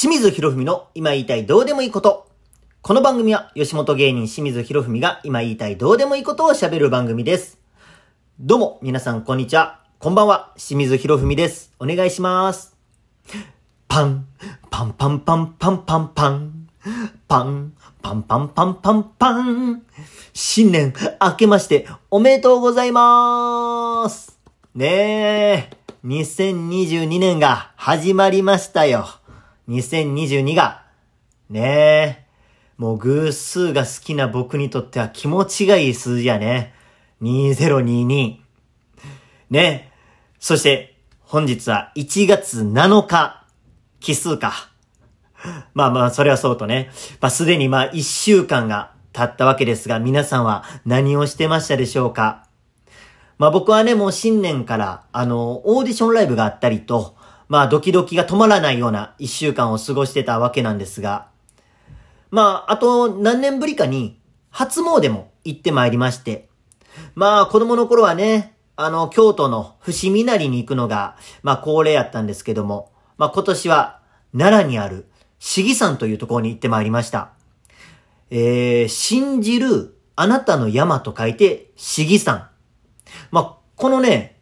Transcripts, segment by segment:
清水博文の今言いたいどうでもいいこと。この番組は吉本芸人清水博文が今言いたいどうでもいいことを喋る番組です。どうも、皆さんこんにちは。こんばんは、清水博文です。お願いします。パン、パンパンパンパンパンパン、パン、パンパンパンパンパン。新年明けましておめでとうございます。ねえ、2022年が始まりましたよ。2022が、ねえ、もう偶数が好きな僕にとっては気持ちがいい数字やね。2022。ねそして、本日は1月7日、奇数か。まあまあ、それはそうとね。まあ、すでにまあ、1週間が経ったわけですが、皆さんは何をしてましたでしょうか？まあ僕はね、もう新年から、あの、オーディションライブがあったりと、まあドキドキが止まらないような一週間を過ごしてたわけなんですが、まああと何年ぶりかに初詣も行ってまいりまして、まあ子供の頃はね、あの京都の伏見稲荷に行くのが、まあ恒例やったんですけども、まあ今年は奈良にある市議山というところに行ってまいりました。えー、信じるあなたの山と書いて市議山。まあ、このね、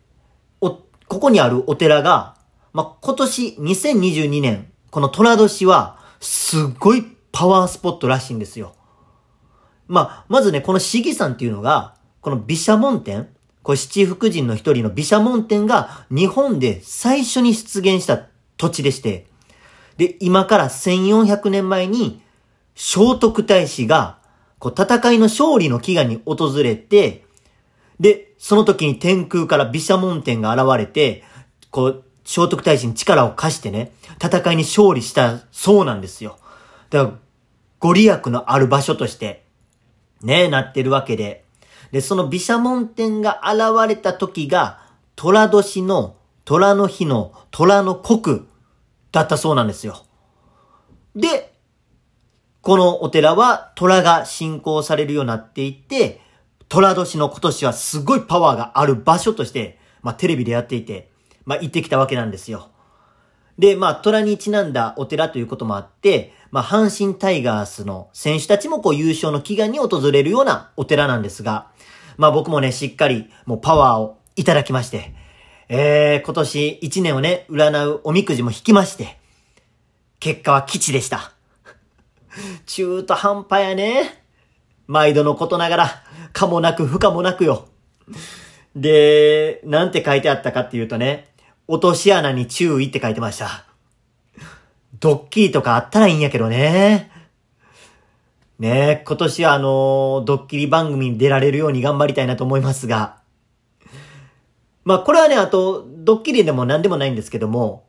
お、ここにあるお寺が、まあ、今年2022年、この虎年は、すっごいパワースポットらしいんですよ。まあ、まずね、この市議山っていうのが、この毘沙門天、これ七福神の一人の毘沙門天が日本で最初に出現した土地でして、で、今から1400年前に、聖徳太子が、こう、戦いの勝利の祈願に訪れて、で、その時に天空から毘沙門天が現れて、こう、聖徳太子に力を貸してね、戦いに勝利したそうなんですよ。だから、ご利益のある場所として、ね、なってるわけで。で、その毘沙門天が現れた時が、虎年の虎の日の虎の国だったそうなんですよ。で、このお寺は虎が信仰されるようになっていて、虎年の今年はすごいパワーがある場所として、まあテレビでやっていて、まあ行ってきたわけなんですよ。で、まあ虎にちなんだお寺ということもあって、まあ阪神タイガースの選手たちもこう優勝の祈願に訪れるようなお寺なんですが、まあ僕もね、しっかりもうパワーをいただきまして、えー、今年1年をね、占うおみくじも引きまして、結果は基地でした。中途半端やね。毎度のことながら、かもなく不可もなくよ。で、なんて書いてあったかっていうとね、落とし穴に注意って書いてました。ドッキリとかあったらいいんやけどね。ね今年はあのドッキリ番組に出られるように頑張りたいなと思いますが。まあ、これはね、あと、ドッキリでも何でもないんですけども、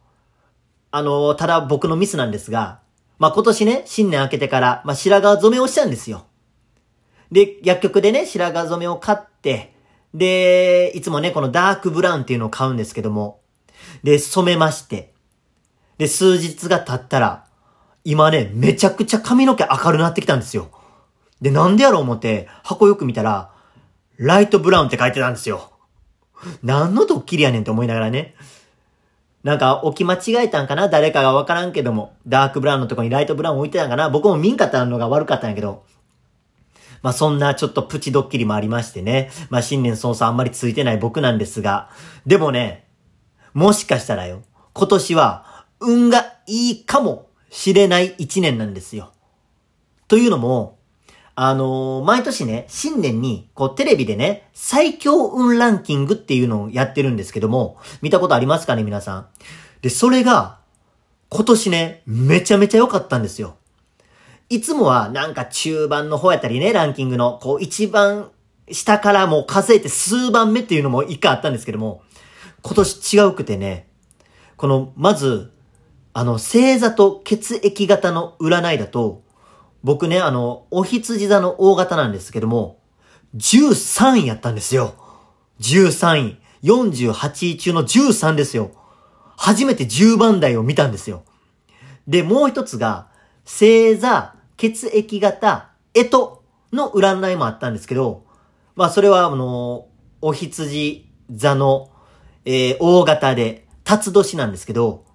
あのただ僕のミスなんですが、まあ、今年ね、新年明けてから、まあ、白髪染めをしたんですよ。で、薬局でね、白髪染めを買って、で、いつもね、このダークブラウンっていうのを買うんですけども、で、染めまして、で、数日が経ったら、今ね、めちゃくちゃ髪の毛明るくなってきたんですよ。で、なんでやろう思って、箱よく見たら、ライトブラウンって書いてたんですよ。何のドッキリやねんって思いながらね。なんか置き間違えたんかな？誰かがわからんけども、ダークブラウンのとこにライトブラウン置いてたんかな？僕も見んかったのが悪かったんやけど、まあそんなちょっとプチドッキリもありましてね。まあ新年早々あんまりついてない僕なんですが。でもね、もしかしたらよ、今年は運がいいかもしれない一年なんですよ。というのも、あのー、毎年ね、新年に、こう、テレビでね、最強運ランキングっていうのをやってるんですけども、見たことありますかね、皆さん。で、それが、今年ね、めちゃめちゃ良かったんですよ。いつもはなんか中盤の方やったりね、ランキングの、こう一番下からもう数えて数番目っていうのも一回あったんですけども、今年違うくてね、この、まず、あの、星座と血液型の占いだと、僕ね、あの、お羊座の大型なんですけども、13位やったんですよ。13位。48位中の13ですよ。初めて10番台を見たんですよ。で、もう一つが、星座、血液型、えとの占いもあったんですけど、まあそれはあの、お羊座の、えー、大型で、辰年なんですけど、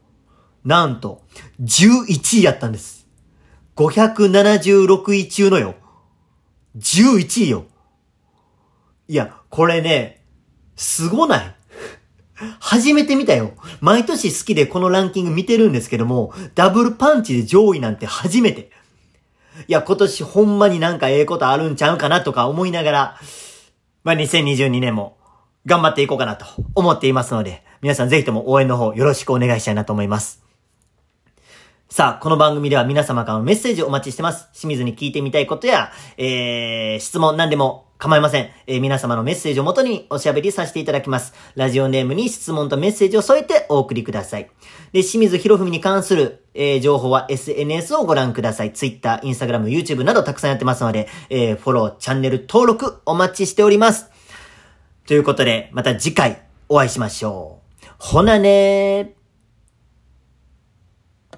なんと、11位やったんです。576位中のよ。11位よ。いや、これね、すごない初めて見たよ。毎年好きでこのランキング見てるんですけども、ダブルパンチで上位なんて初めて。いや、今年ほんまになんかええことあるんちゃうかなとか思いながら、まあ、2022年も頑張っていこうかなと思っていますので、皆さんぜひとも応援の方よろしくお願いしたいなと思います。さあ、この番組では皆様からのメッセージをお待ちしてます。清水に聞いてみたいことや、えー、質問何でも構いません。えー、皆様のメッセージをもとにおしゃべりさせていただきます。ラジオネームに質問とメッセージを添えてお送りください。で、清水博文に関する、えー、情報は SNS をご覧ください。Twitter、Instagram、YouTube などたくさんやってますので、えー、フォロー、チャンネル登録お待ちしております。ということで、また次回お会いしましょう。ほなねー。